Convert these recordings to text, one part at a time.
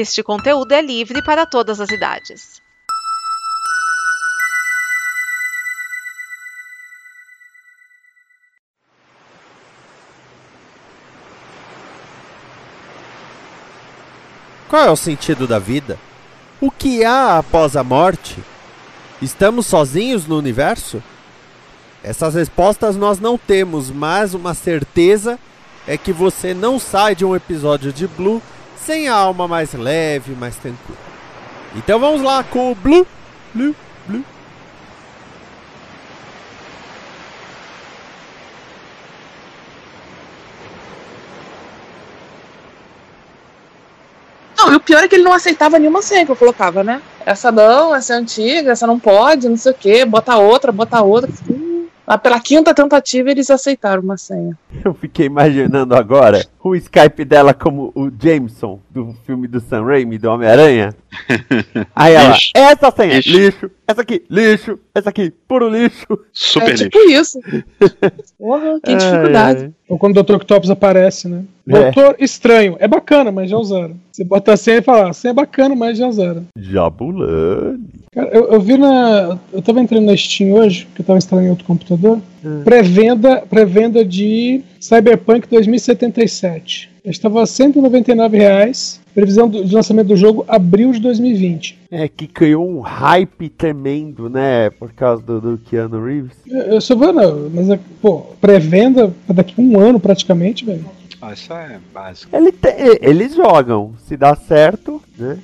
Este conteúdo é livre para todas as idades. Qual é o sentido da vida? O que há após a morte? Estamos sozinhos no universo? Essas respostas nós não temos, mas uma certeza é que você não sai de um episódio de Blue sem a alma mais leve, mais tranquila. Então vamos lá com o Blue, Blue, Blue. Não, e o pior é que ele não aceitava nenhuma senha que eu colocava, né? Essa não, essa é antiga, essa não pode, não sei o quê, bota outra, bota outra. Hum. Lá pela quinta tentativa eles aceitaram uma senha. Eu fiquei imaginando agora o Skype dela como o Jameson do filme do Sam Raimi, do Homem-Aranha. Aí ela, Lixo. essa senha, Lixo. lixo. essa aqui, lixo, essa aqui, puro lixo. Super é lixo. tipo isso. Porra, que dificuldade. Ai, ai. Ou quando o Dr. Octopus aparece, né? É. Doutor Estranho. É bacana, mas já usaram. Você bota a senha e fala, a senha é bacana, mas já usaram. Jabulani. Cara, eu, eu vi na. Eu tava entrando na Steam hoje, que eu tava instalando em outro computador. Pré-venda pré-venda de Cyberpunk 2077. Estava 199 reais. Previsão do, de lançamento do jogo abril de 2020. É que criou um hype tremendo, né? Por causa do, do Keanu Reeves. Eu, eu só vou, não, mas, é, pô, pré-venda daqui a um ano praticamente, velho. Ah, isso é básico. Ele te- eles jogam, se dá certo, né?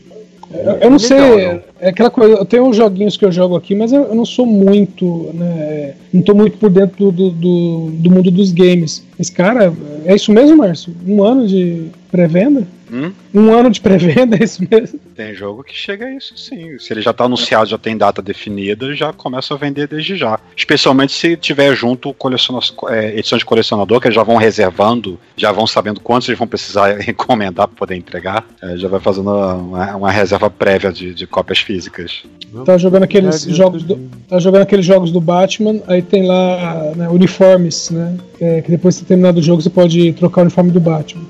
Eu, eu não sei, jogam. é aquela coisa, eu tenho uns joguinhos que eu jogo aqui, mas eu, eu não sou muito, né, não tô muito por dentro do, do, do mundo dos games. Mas, cara, é isso mesmo, Márcio? Um ano de pré-venda? Hum? Um ano de pré-venda, é isso mesmo? Tem jogo que chega a isso sim. Se ele já tá anunciado, já tem data definida, já começa a vender desde já. Especialmente se tiver junto coleciona é, edição de colecionador, que eles já vão reservando, já vão sabendo quantos eles vão precisar encomendar para poder entregar. É, já vai fazendo uma, uma reserva prévia de, de cópias físicas. Tá jogando aqueles jogos do, tá jogando aqueles jogos do Batman, aí tem lá né, uniformes, né? é, que depois de ter terminado o jogo você pode trocar o uniforme do Batman.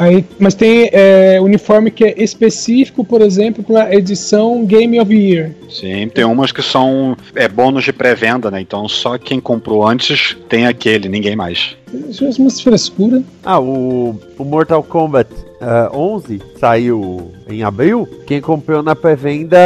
Aí, mas tem é, uniforme que é específico, por exemplo, para edição Game of the Year. Sim, tem umas que são é, bônus de pré-venda, né? Então só quem comprou antes tem aquele, ninguém mais. Isso é uma frescura. Ah, o, o Mortal Kombat ah, 11 saiu em abril. Quem comprou na pré-venda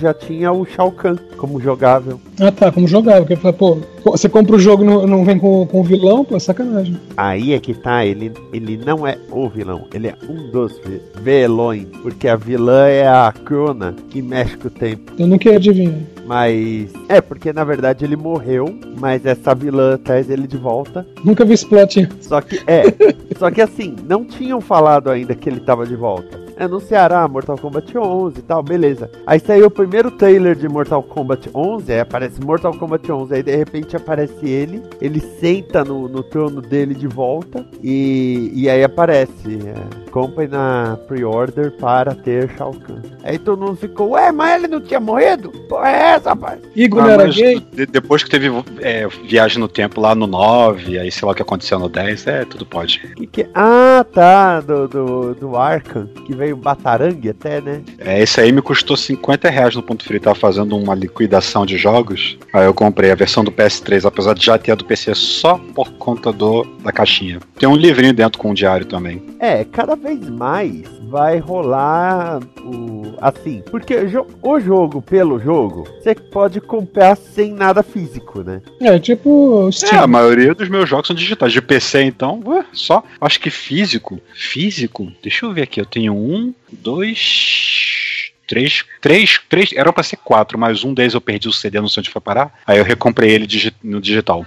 já tinha o Shao Kahn como jogável. Ah tá, como jogava. Porque pô, você compra o jogo e não, não vem com, com o vilão, pô, é sacanagem. Aí é que tá, ele, ele não é o vilão, ele é um dos vi- vilões. Porque a vilã é a Crona, que mexe com o tempo. Eu nunca adivinhar. Mas. É, porque na verdade ele morreu, mas essa vilã traz ele de volta. Nunca vi esse plot. Só que, é. só que assim, não tinham falado ainda que ele tava de volta. Anunciaram, ah, Mortal Kombat 11 e tal, beleza. Aí saiu o primeiro trailer de Mortal Kombat 11, aí aparece Mortal Kombat 11, aí de repente aparece ele, ele senta no, no trono dele de volta e, e aí aparece, é, compre na pre-order para ter Shao Kahn. Aí todo mundo ficou, ué, mas ele não tinha morrido? Porra é essa, rapaz? Igor Ah, era gay? de- depois que teve é, viagem no tempo lá no 9, aí sei lá o que aconteceu no 10, é, tudo pode. Que que... Ah, tá, do, do, do Arkham, que veio Batarangue até, né? É, esse aí me custou 50 reais no ponto frio. Tava fazendo uma liquidação de jogos. Aí eu comprei a versão do PS3, apesar de já ter a do PC só por conta do, da caixinha. Tem um livrinho dentro com um diário também. É, cada vez mais vai rolar o. Assim, porque o jo- o jogo pelo jogo, você pode comprar sem nada físico, né? É, tipo É, a Steam. maioria dos meus jogos são digitais. De PC, então, ué, só. Acho que físico. Físico? Deixa eu ver aqui. Eu tenho um, dois. Três, três, três, eram pra ser quatro, mas um deles eu perdi o CD, não sei onde foi parar. Aí eu recomprei ele digi- no digital.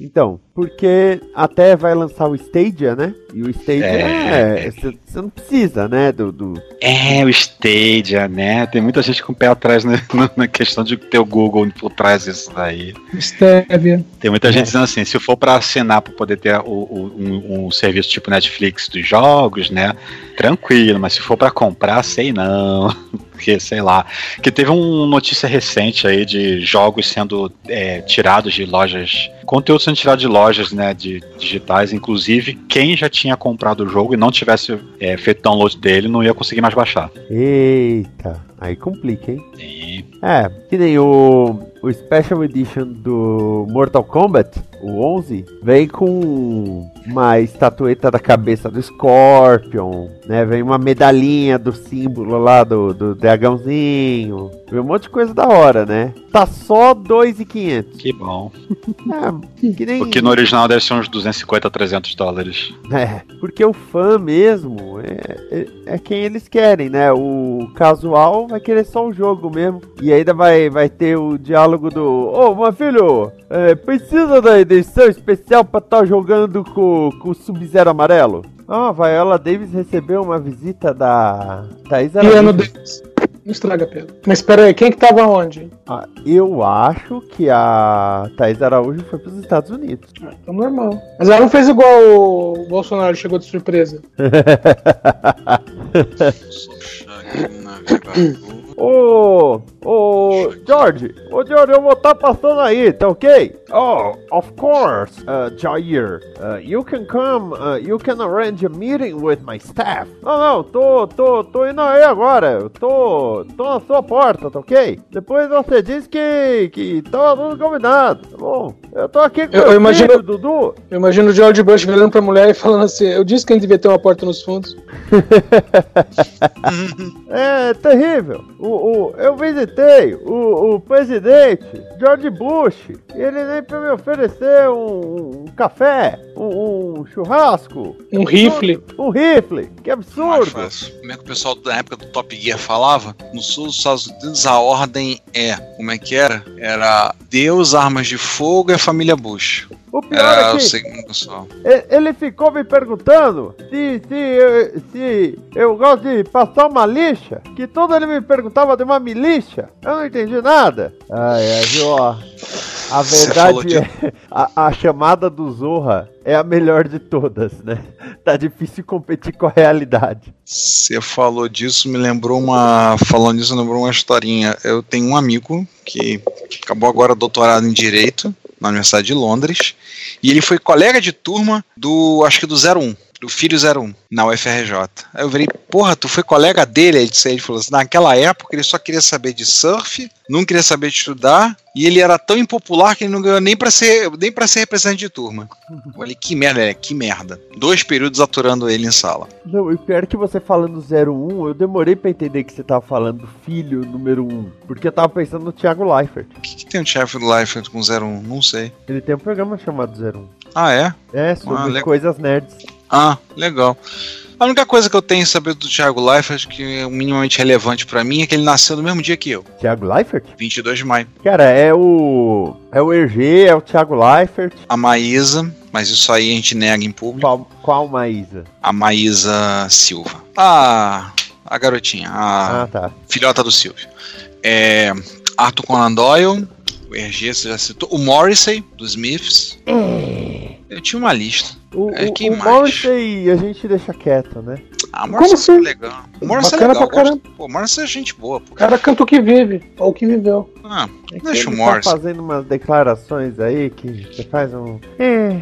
Então, porque até vai lançar o Stadia, né? E o Stadia É. é. Você não precisa, né? Do, do, É, o Stadia, né? Tem muita gente com o pé atrás né, na, questão de ter o Google por trás disso daí. Stevia. Tem muita gente dizendo assim, se for pra assinar pra poder ter o, o- um, um serviço tipo Netflix dos jogos, né? Tranquilo, mas se for pra comprar, sei não. Porque, sei lá. Que teve uma notícia recente aí de jogos sendo é, tirados de lojas. Conteúdo sendo tirado de lojas, né? De digitais. Inclusive, quem já tinha comprado o jogo e não tivesse é, feito download dele não ia conseguir mais baixar. Eita, aí complica, hein? E É, que nem o, o Special Edition do Mortal Kombat, o 11, vem com uma estatueta da cabeça do Scorpion, né? Vem uma medalhinha do símbolo lá do, do dragãozinho. Vem um monte de coisa da hora, né? Tá só 2,500. que bom. É, que nem... Porque no original deve ser uns 250, 300 dólares. É, porque o fã mesmo é, é, é quem eles querem, né? O casual vai querer só o jogo mesmo. E ainda vai, vai ter o diálogo do: Ô, meu filho, é, precisa da edição especial pra estar jogando com, com o Sub-Zero amarelo? Ah, a Viola Davis recebeu uma visita da Thaís E ano Araújo. deles. Não estraga, Pedro. Mas espera aí, quem que tava onde? Ah, eu acho que a Thaís Araújo foi pros Estados Unidos. Ah, então normal. Mas ela não fez igual o Bolsonaro, chegou de surpresa. Puxar aqui no navegador. Ô, ô, George, ô George, eu vou estar passando aí, tá ok? Oh, of course, uh, Jair. Uh, you can come, uh, you can arrange a meeting with my staff. Não, não, tô, tô, tô indo aí agora. Eu tô, tô na sua porta, tá ok? Depois você diz que, que tava tudo combinado, tá bom? Eu tô aqui com Eu- eu o imagino- filho, Dudu. Eu imagino o George Bush virando pra mulher e falando assim: Eu disse que a gente devia ter uma porta nos fundos. É terrível. O, o, eu visitei o, o presidente George Bush. E ele nem pra me oferecer um, um café, um, um churrasco. Um rifle. Um rifle. Que absurdo. fácil. Como é que o pessoal da época do Top Gear falava? No sul dos Estados Unidos a ordem é. Como é que era? Era Deus, armas de fogo e a família Bush. O pior Era é o que segundo e- ele ficou me perguntando se, se, eu- se eu gosto de passar uma lixa. Que tudo ele me perguntava de uma milícia. Eu não entendi nada. Ai, ai, viu, ó. A verdade é. A, a chamada do Zorra é a melhor de todas, né? Tá difícil competir com a realidade. Você falou disso, me lembrou uma. Falando disso, me lembrou uma historinha. Eu tenho um amigo que acabou agora doutorado em Direito na Universidade de Londres. E ele foi colega de turma do. acho que do 01. Do filho 01, na UFRJ. Aí eu virei, porra, tu foi colega dele? Ele, disse, ele falou assim: naquela época ele só queria saber de surf, não queria saber de estudar, e ele era tão impopular que ele não ganhou nem pra ser, nem pra ser representante de turma. Eu falei, que merda, é, que merda. Dois períodos aturando ele em sala. Não, e pior que você falando 01, eu demorei pra entender que você tava falando do filho número 1. Porque eu tava pensando no Thiago Leifert. O que, que tem o do Life com 01? Não sei. Ele tem um programa chamado 01. Ah, é? É, sobre Ah, coisas nerds. Ah, legal. A única coisa que eu tenho a saber do Thiago Leifert, que é minimamente relevante pra mim, é que ele nasceu no mesmo dia que eu, Thiago Leifert? 22 de maio. Cara, é o. É o Hergé, é o Thiago Leifert. A Maísa, mas isso aí a gente nega em público. Qual, qual Maísa? A Maísa Silva. Ah, a garotinha, a Ah, tá. filhota do Silvio. É, Arthur Conan Doyle, o RG, você já citou. O Morrissey, dos Smiths. Eu tinha uma lista. O, É, quem o? Morrissey a gente deixa quieto, né? Ah, o Morrissey assim? é legal. O Morrissey é legal. gosto- Pô, o Morrissey é gente boa, pô. O cara canta o que vive, ou o que viveu. Ah, É Deixa o ele Morrissey. tá fazendo umas declarações aí que você faz um. É.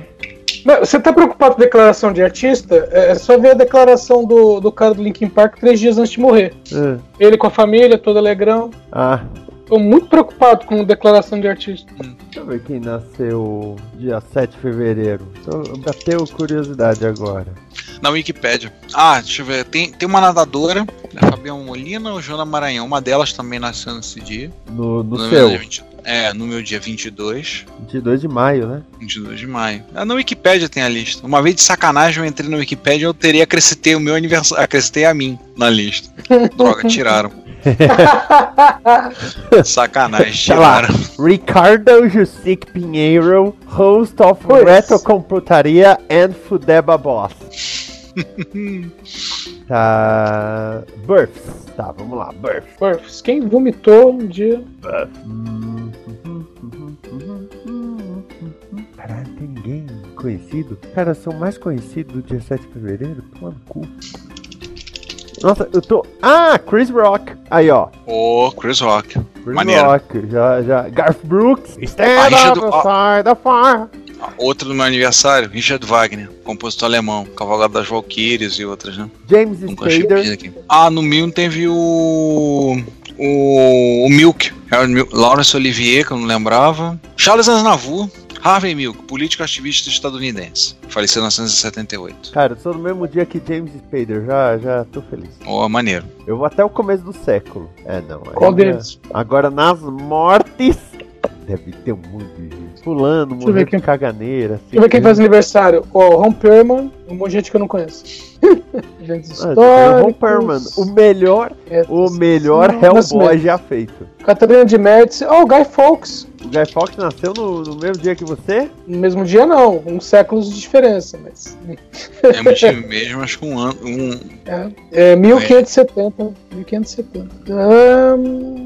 Não, Você tá preocupado com declaração de artista? É é só ver a declaração do, do cara do Linkin Park três dias antes de morrer. Ah, Ele com a família, todo alegrão. Ah, Tô muito preocupado com declaração de artista. deixa eu ver quem nasceu dia 7 de fevereiro. Tô, bateu curiosidade agora. na Wikipédia. Ah, deixa eu ver. Tem, tem uma nadadora, a Fabiana Molina ou Joana Maranhão. Uma delas também nasceu nesse dia. No, no meu seu, dia 20 é, no meu dia 22. 22 de maio, né? 22 de maio. Ah, na Wikipédia tem a lista. Uma vez de sacanagem eu entrei na Wikipédia eu teria acrescentei o meu aniversário. Acrescentei a mim na lista. Droga, tiraram. Sacanagem, tiraram. Ricardo Jussic Pinheiro, host of Pois. Retrocomputaria and Fudeba Boss. tá. Births. Tá, vamos lá, births. Burfs, quem vomitou um dia. Caralho, tem ninguém conhecido? Cara, são mais conhecidos do dia 7 de fevereiro? Toma no cu. Nossa, eu tô. Ah, Chris Rock. Aí, ó. Ô, Chris Rock. Chris Maneiro. Rock. Já, já. Garth Brooks. Stand Ah, the of fire. Outro do meu aniversário, Richard Wagner, compositor alemão, Cavalgado das Valkyries e outras, né? James Nunca Spader. aqui. Ah, no Milton teve o. O, o Milk, Harold Milk, Laurence Olivier, que eu não lembrava. Charles Aznavour, Harvey Milk, político ativista estadunidense. Faleceu em 1978. Cara, eu sou no mesmo dia que James Spader. Já, já tô feliz. Ó, maneiro. Eu vou até o começo do século. É, não. Qual deles? Agora nas mortes. Deve ter um monte de eu ver morreu quem- de caganeira. Assim, Deixa eu ver quem faz aniversário. Ó, Ron Perlman, um monte de gente que eu não conheço. gente Ah, o Ron Perlman, históricos. o melhor, o melhor Não, Hellboy já feito. Catarina de Médici. Oh, o Guy Fawkes. O Guy Fawkes nasceu no, no mesmo dia que você? No mesmo dia, não. Uns séculos de diferença, mas. Mesmo time mesmo, acho que um ano. Um, É, é 1570. 1570. Ahn, tadadadã.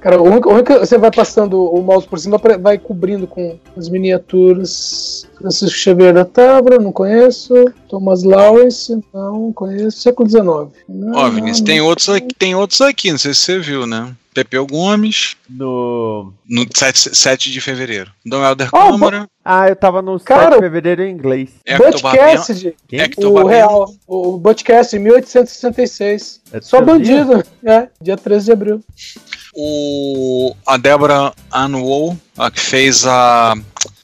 Cara, o único, o único que você vai passando o mouse por cima, vai cobrindo com as miniaturas. Francisco Xavier da Tabra, não conheço. Thomas Lawrence, não conheço. Século XIX. Ó, Vinícius, tem outros, aqui, tem outros aqui, não sei se você viu, né? Pepeu Gomes, No. no 7, 7 de fevereiro. Dom Helder Ah, Câmara, Ah, eu tava no 7 Cara, de fevereiro em inglês. Butch. Cassidy? Hector o Babiano. real, o Butch Cassidy, 1866. É do Só bandido, é, dia 13 de abril. O, a Débora Anwol, a que fez a.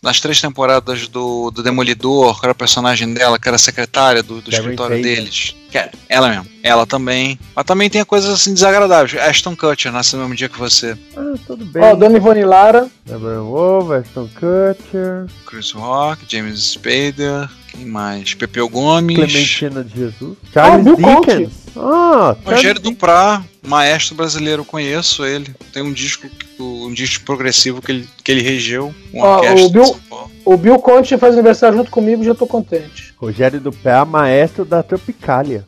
Nas três temporadas do, do Demolidor, que era a personagem dela, que era a secretária do, do escritório Page. deles. Que é, ela mesmo. Ela também. Mas também tem coisas assim desagradáveis. Ashton Kutcher nasceu no mesmo dia que você. Ah, tudo bem. Ó, Dona Ivone Lara, Deborah Wolf, Ashton Kutcher, Chris Rock, James Spader. Quem mais? Pepeu Gomes. Clementina de Jesus, Charles Bill Dickens. Ah, Rogério Duprá, maestro brasileiro, conheço ele. Tem um disco, um disco progressivo que ele, que ele regeu. Um orquestra o Bill- o Bill Conte faz aniversário junto comigo, já tô contente. Rogério Dupé, maestro da Tropicália.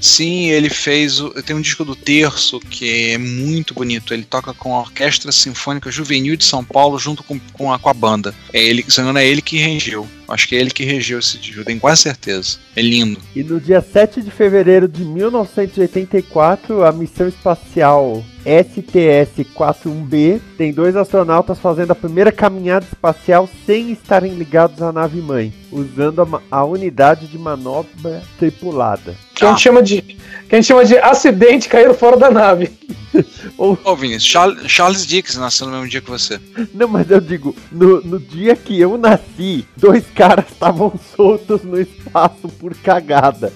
Sim, ele fez. O, tem um disco do Terço que é muito bonito. Ele toca com a Orquestra Sinfônica Juvenil de São Paulo junto com, com, a, com a banda. É ele, se não é ele que regeu. Acho que é ele que regeu esse disco, eu tenho quase certeza. É lindo. E no dia 7 de fevereiro de 1984, a missão espacial STS-41B tem dois astronautas fazendo a primeira caminhada espacial sem estarem ligados à nave-mãe, usando a, a unidade de manobra tripulada. Que a Ah. gente chama de. Que a gente chama de acidente caíram fora da nave. Ou, Ô, Vinícius, Charles, Charles Dix nasceu no mesmo dia que você. não, mas eu digo, no, no dia que eu nasci, dois caras estavam soltos no espaço por cagada.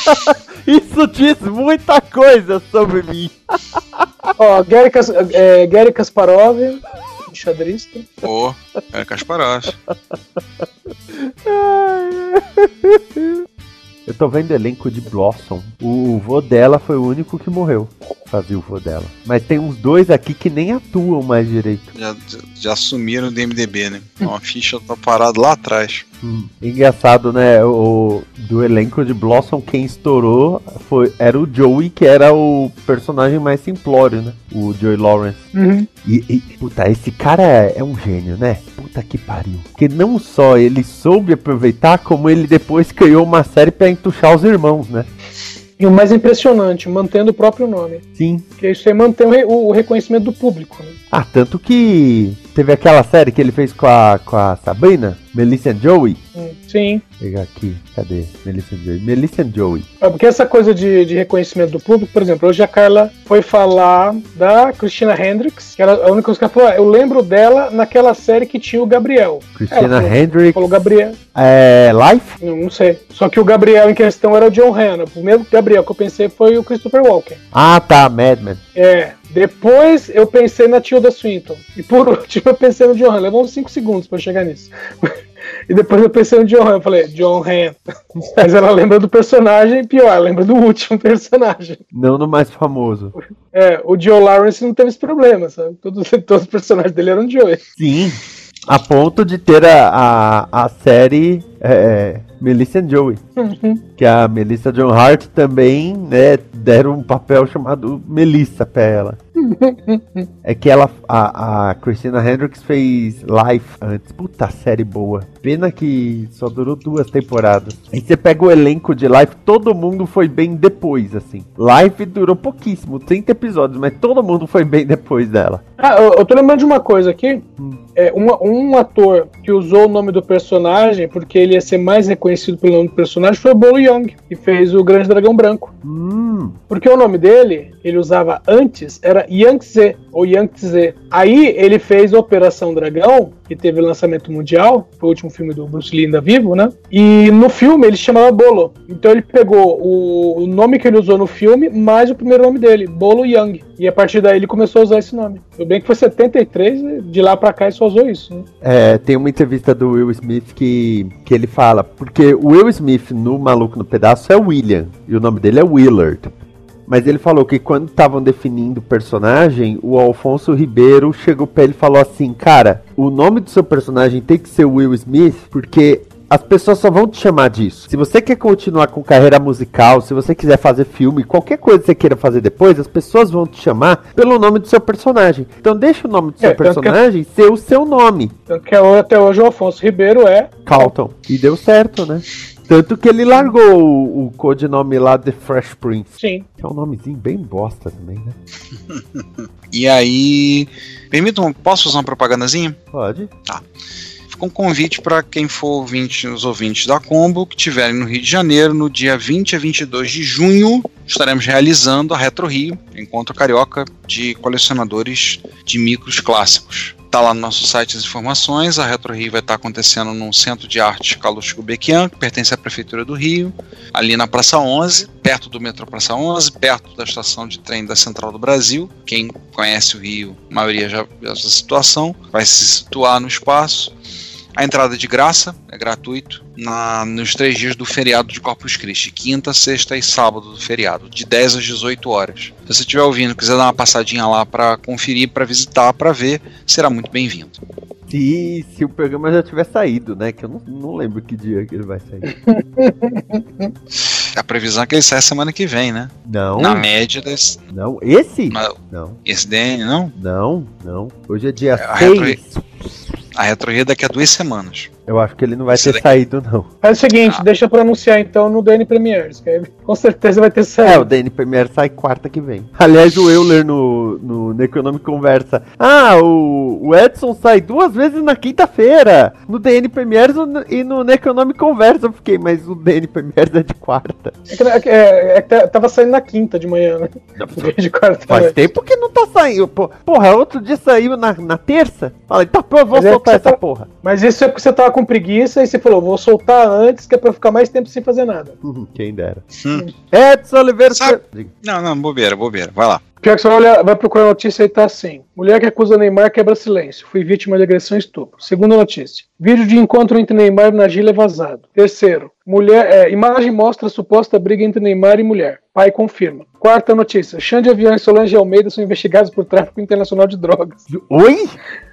Isso diz muita coisa sobre mim. Ó, Gary, Kas, é, Gary Kasparov, enxadrista. Ô, é Kasparov. Eu tô vendo elenco de Blossom. O vô dela foi o único que morreu. Fazia o vô dela. Mas tem uns dois aqui que nem atuam mais direito. Já, já sumiram do MDB, né? Uma ficha tá parada lá atrás. Hum, Engraçado, né? O, do elenco de Blossom, quem estourou foi, era o Joey, que era o personagem mais simplório, né? O Joey Lawrence. Uhum. E, e, puta, esse cara é, é um gênio, né? Puta que pariu. Porque não só ele soube aproveitar, como ele depois criou uma série pra entuchar os irmãos, né? E o mais impressionante, mantendo o próprio nome. Sim. Que isso aí mantém o reconhecimento do público. Né? Ah, tanto que teve aquela série que ele fez com a, com a Sabrina, Melissa and Joey. Hum, Sim. Vou pegar aqui, cadê? Melissa and Joey. Melissa and Joey. É, Porque essa coisa de, de reconhecimento do público, por exemplo, hoje a Carla foi falar da Christina Hendricks, que era a única coisa que ela falou, "Ah, eu lembro dela naquela série que tinha o Gabriel. Christina Ela falou- Hendricks. Falou Gabriel, É, Life? não, não sei. Só que o Gabriel em questão era o John Hanna. O primeiro Gabriel que eu pensei foi o Christopher Walken. Ah, tá, Madman. É. Depois eu pensei na Tilda Swinton. E por último eu pensei no John Han. Levou uns 5 segundos pra chegar nisso. E depois eu pensei no John Han. Eu falei, John Han. Mas ela lembra do personagem, pior, ela lembra do último personagem. Não no mais famoso. É, o Joe Lawrence não teve esse problema, sabe? Todos, todos os personagens dele eram Joe. Sim. A ponto de ter a, a, a série é, Melissa and Joey. Que a Melissa John Hart também, né, deram um papel chamado Melissa pra ela. É que ela, a, a Christina Hendricks fez Life antes. Puta série boa. Pena que só durou duas temporadas. Aí você pega o elenco de Life, todo mundo foi bem depois, assim. Life durou pouquíssimo, 30 episódios, mas todo mundo foi bem depois dela. Ah, eu, eu tô lembrando de uma coisa aqui. É, um, um ator que usou o nome do personagem porque ele ia ser mais reconhecido pelo nome do personagem foi o Bolo Young, que fez o Grande Dragão Branco. Hum, Porque o nome dele, ele usava antes, era Yang Tze, ou Yang Tze. Aí ele fez Operação Dragão, que teve lançamento mundial, foi o último filme do Bruce Lee ainda vivo, né? E no filme ele se chamava Bolo. Então ele pegou o, nome que ele usou no filme, mais o primeiro nome dele, Bolo Young. E a partir daí ele começou a usar esse nome. Tudo bem que foi 73, né? de lá pra cá ele só usou isso, né? É, tem uma entrevista do Will Smith que, que ele fala, porque o Will Smith no Maluco no Pedaço é William, e o nome dele é Willard. Mas ele falou que quando estavam definindo o personagem, o Alfonso Ribeiro chegou pra ele e falou assim: Cara, o nome do seu personagem tem que ser Will Smith, porque as pessoas só vão te chamar disso. Se você quer continuar com carreira musical, se você quiser fazer filme, qualquer coisa que você queira fazer depois, as pessoas vão te chamar pelo nome do seu personagem. Então deixa o nome do seu É, tanto que- personagem ser o seu nome. Tanto que até hoje o Alfonso Ribeiro é. Calton. E deu certo, né? Tanto que ele largou o, o codinome lá The Fresh Prince. Sim. Que é um nomezinho bem bosta também, né? E aí. Permitam, posso usar uma propagandazinha? Pode. Fica um convite para quem for ouvinte, os ouvintes da Combo, que estiverem no Rio de Janeiro, no dia 20 a 22 de junho, estaremos realizando a Retro Rio, encontro carioca de colecionadores de micros clássicos. Tá lá no nosso site as informações. A Retro Rio vai estar acontecendo no Centro de Arte Carlos Gulbenkian, que pertence à Prefeitura do Rio, ali na Praça 11, perto do metrô Praça 11, perto da estação de trem da Central do Brasil. Quem conhece o Rio, a maioria já viu essa situação, vai se situar no espaço. A entrada é de graça, é gratuito, na- nos três dias do feriado de Corpus Christi, quinta, sexta e sábado do feriado, de 10 às 18 horas. Se você estiver ouvindo, quiser dar uma passadinha lá para conferir, para visitar, para ver, será muito bem-vindo. Se, se o programa já tiver saído, né? Que eu não, não lembro que dia que ele vai sair. A previsão é que ele saia semana que vem, né? Não, Na média desse. não. Esse? Mas Não, esse DN, não? não, não. Hoje é dia a 6. Retro- A Retro Rio daqui a duas semanas. Eu acho que ele não vai Esse ter daqui. saído, não. Faz o seguinte, Ah. deixa pra anunciar então no DN Premiers, que aí com certeza vai ter É, o saído. DN Premier sai quarta que vem. Aliás, o Euler no, no Necronome Conversa. Ah, o, o Edson sai duas vezes na quinta-feira. No DN Premiers e no Necronome Conversa. Eu fiquei, mas o DN Premiers é de quarta. É que, é que- é, é que tá- tava saindo na quinta de manhã, né? Vez de quarta. Faz né? tempo que não tá saindo. Porra, outro dia saiu na, na terça. Falei, tá, pô, eu vou Mas é soltar que essa tá- porra. Mas isso é porque você tava com preguiça e você falou, vou soltar antes, que é pra eu ficar mais tempo sem fazer nada. Quem dera. Hum. Edson Oliveira. Sabe-. Não, não, bobeira, bobeira. Vai lá. Pior que você vai, olhar, vai procurar a notícia e tá assim. Mulher que acusa Neymar quebra silêncio. Fui vítima de agressão e estupro. Segunda notícia. Vídeo de encontro entre Neymar e Nagila é vazado. Terceiro. Mulher, é, imagem mostra suposta briga entre Neymar e mulher. Pai confirma. Quarta notícia. Xande Avião e Solange Almeida são investigados por tráfico internacional de drogas. Oi?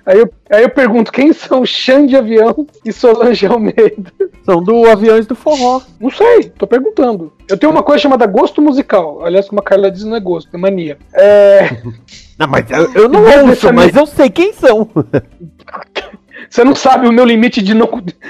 Aí eu, aí eu pergunto, quem são Xande Avião e Solange Almeida? São do Aviões do Forró. Não sei, tô perguntando. Eu tenho uma coisa chamada gosto musical. Aliás, como a Carla diz, não é gosto, é mania. É... Não, mas eu, eu não ouço, mas eu sei quem são. Você não sabe o meu limite de não,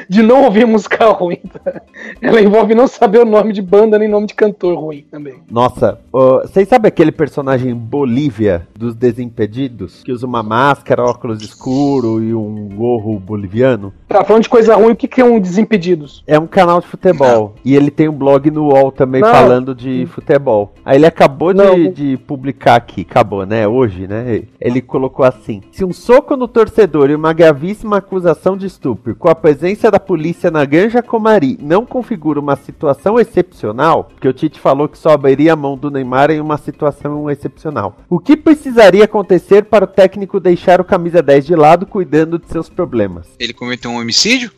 de não ouvir música ruim. tá? Ela envolve não saber o nome de banda nem nome de cantor ruim também. Nossa, ó, vocês sabem aquele personagem Bolívia dos Desimpedidos? Que usa uma máscara, óculos escuro e um gorro boliviano? Tá, falando de coisa ruim, o que, que é um Desimpedidos? É um canal de futebol. E ele tem um blog no UOL também Não. falando de futebol. Aí ele acabou de, de publicar aqui, acabou, né? Hoje, né? Ele colocou assim: Se um soco no torcedor e uma gravíssima acusação de estupro com a presença da polícia na Granja Comari não configura uma situação excepcional, porque o Tite falou que só abriria a mão do Neymar em uma situação excepcional. O que precisaria acontecer para o técnico deixar o camisa 10 de lado cuidando de seus problemas? Ele cometeu um homicídio?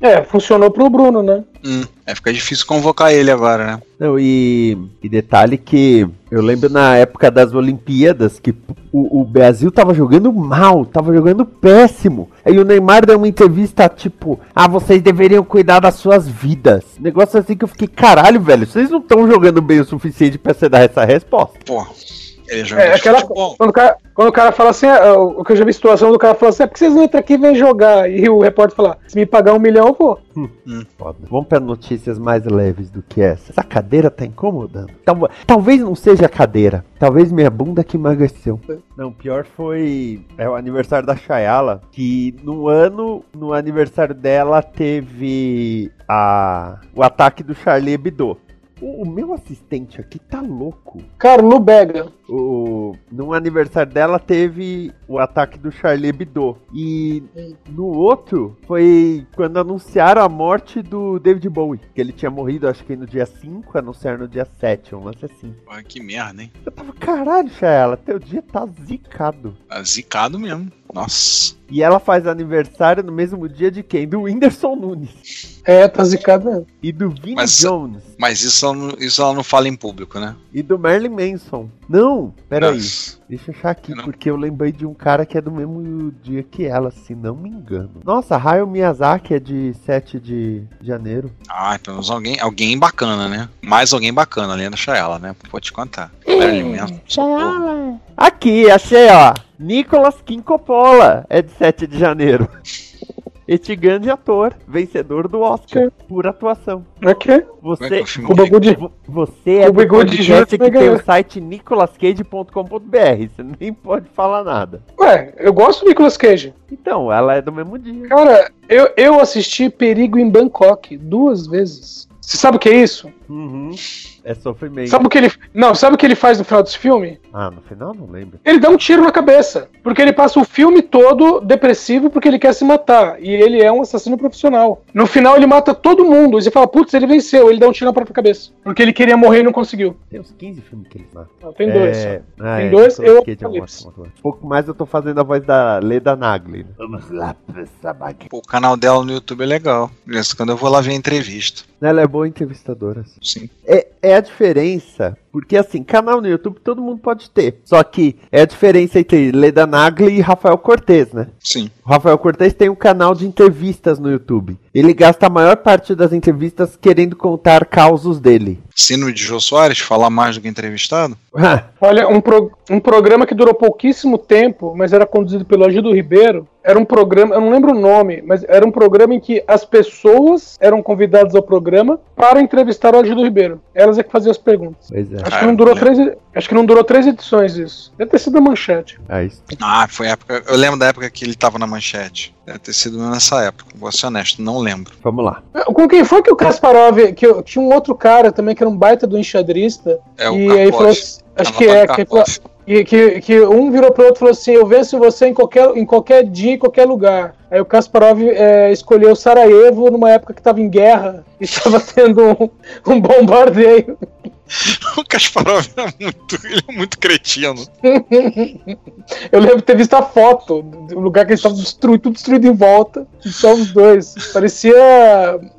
É, funcionou pro Bruno, né? Hum. É, fica difícil convocar ele agora, né? Não, e, e detalhe que eu lembro na época das Olimpíadas que o, o Brasil tava jogando mal, tava jogando péssimo. Aí o Neymar deu uma entrevista tipo: Ah, vocês deveriam cuidar das suas vidas. Negócio assim que eu fiquei, caralho, velho, vocês não estão jogando bem o suficiente pra você dar essa resposta. Pô, ele joga É, aquela, futebol. quando, o cara, quando o cara fala assim, é, o que eu já vi situação do cara falar assim, é porque vocês não entram aqui e vêm jogar. E o repórter fala, se me pagar um milhão, eu vou. Foda. Vamos para notícias mais leves do que essa. Essa cadeira tá incomodando. Tal- talvez não seja a cadeira. Talvez minha bunda que emagreceu. Não, pior foi é o aniversário da Chayala, que no ano, no aniversário dela teve a o ataque do Charlie Hebdo. O, o meu assistente aqui tá louco. Carlo Bega. O, no aniversário dela teve o ataque do Charlie Hebdo. E no outro foi quando anunciaram a morte do David Bowie. Que ele tinha morrido, acho que no dia 5, anunciaram no dia 7, um lance assim. Pô, que merda, hein? Eu tava, caralho, Chaela, teu dia tá zicado. Tá zicado mesmo. Nossa. E ela faz aniversário no mesmo dia de quem? Do Whindersson Nunes. É, tá mesmo. E do Vin Mas- Jones. Mas isso ela, não, isso ela não fala em público, né? E do Marilyn Manson. Não, peraí. Nossa. Deixa eu achar aqui, Não. porque eu lembrei de um cara que é do mesmo dia que ela, se não me engano. Nossa, Hayao Miyazaki é de 7 de janeiro. Ah, pelo menos alguém, alguém bacana, né? Mais alguém bacana além da Chaela, né? Vou te contar. Marilyn Manson, Aqui, achei, ó. Nicolas Kim Coppola é de 7 de janeiro. Este grande ator, vencedor do Oscar por atuação. Ok. É Você, Cuba Good. vo- você é do Cuba Good podcast que tem o site nicolascage.com.br. Você nem pode falar nada. Ué, eu gosto do Nicolas Cage. Então, ela é do mesmo dia. Cara, eu, eu assisti Perigo em Bangkok duas vezes. Você sabe o que é isso? Uhum. É sofrimento. Sabe o que ele. Não, sabe o que ele faz no final desse filme? Ah, no final não lembro. Ele dá um tiro na cabeça. Porque ele passa o filme todo depressivo porque ele quer se matar. E ele é um assassino profissional. No final ele mata todo mundo. E você fala, putz, ele venceu. Ele dá um tiro na própria cabeça. Porque ele queria morrer e não conseguiu. Tem uns 15 filmes que eles matam. Não, tem dois. É, só. ah, Tem é, dois, eu- ator. Pouco mais eu tô fazendo a voz da Leda Nagli. Vamos lá, o canal dela no YouTube é legal. Quando eu vou lá ver a entrevista. Ela é boa entrevistadora. Sim. É, é a diferença, porque assim, canal no YouTube todo mundo pode ter. Só que é a diferença entre Leda Nagli e Rafael Cortez, né? Sim. O Rafael Cortez tem um canal de entrevistas no YouTube. Ele gasta a maior parte das entrevistas querendo contar causos dele. Síndrome de Jô Soares, falar mais do que entrevistado? Olha, um, pro- um programa que durou pouquíssimo tempo, mas era conduzido pelo Agildo Ribeiro. Era um programa, eu não lembro o nome, mas era um programa em que as pessoas eram convidadas ao programa para entrevistar o Agildo Ribeiro. Elas é que faziam as perguntas. pois é. Acho Ah, que não durou eu três, acho que não durou três edições isso. Deve ter sido a manchete. É isso. Ah, foi a época. Eu lembro da época que ele tava na manchete. Deve ter sido nessa época. Vou ser honesto, não lembro. Vamos lá. Com quem foi que o Kasparov, que eu, tinha um outro cara também que era um baita do enxadrista, É o e aí falou assim, acho que é, que. E que, que um virou pro outro e falou assim: Eu venço você em qualquer, em qualquer dia, em qualquer lugar. Aí o Kasparov é, escolheu Sarajevo numa época que estava em guerra e estava tendo um, um bombardeio. O Kasparov é muito, ele é muito cretino. Eu lembro de ter visto a foto do lugar que eles estavam destruído, tudo destruído em volta. Só os dois. Parecia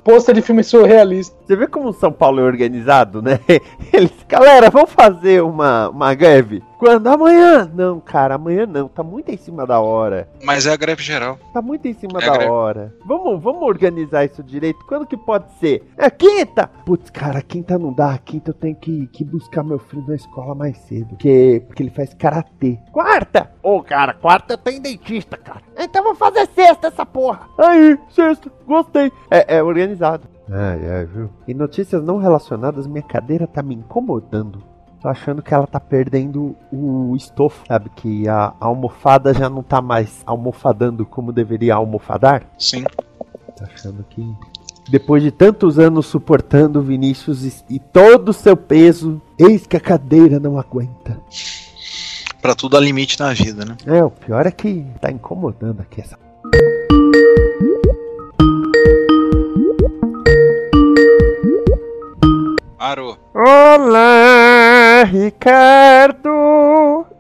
posta de filme surrealista. Você vê como São Paulo é organizado, né? Eles, galera, vamos fazer uma, uma greve. Quando? Amanhã? Não, cara, amanhã não. Tá muito em cima da hora. Mas é a greve geral. Tá muito em cima É da greve. hora. Vamos, vamos organizar isso direito. Quando que pode ser? É quinta! Putz, cara, quinta não dá. Quinta eu tenho que, que buscar meu filho na escola mais cedo. Porque, porque ele faz karatê. Quarta! Ô, cara, quarta eu tenho dentista, cara. Então vamos fazer sexta essa porra. Aí, sexta. Gostei. É, é organizado. Ai, ai, viu? E notícias não relacionadas, minha cadeira tá me incomodando. Tô achando que ela tá perdendo o estofo, sabe? Que a almofada já não tá mais almofadando como deveria almofadar. Sim. Tô achando que. Depois de tantos anos suportando o Vinícius e, e todo o seu peso, eis que a cadeira não aguenta. Pra tudo há limite na vida, né? É, o pior é que tá incomodando aqui essa. Parou. Olá, Ricardo!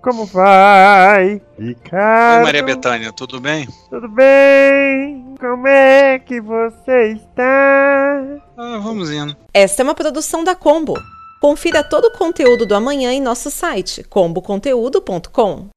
como vai? Ricardo, Oi, Maria Bethânia, tudo bem? tudo bem? Como é que você está? Ah, vamos indo. Esta é uma produção da Combo. Confira todo o conteúdo do amanhã em nosso site comboconteúdo.com.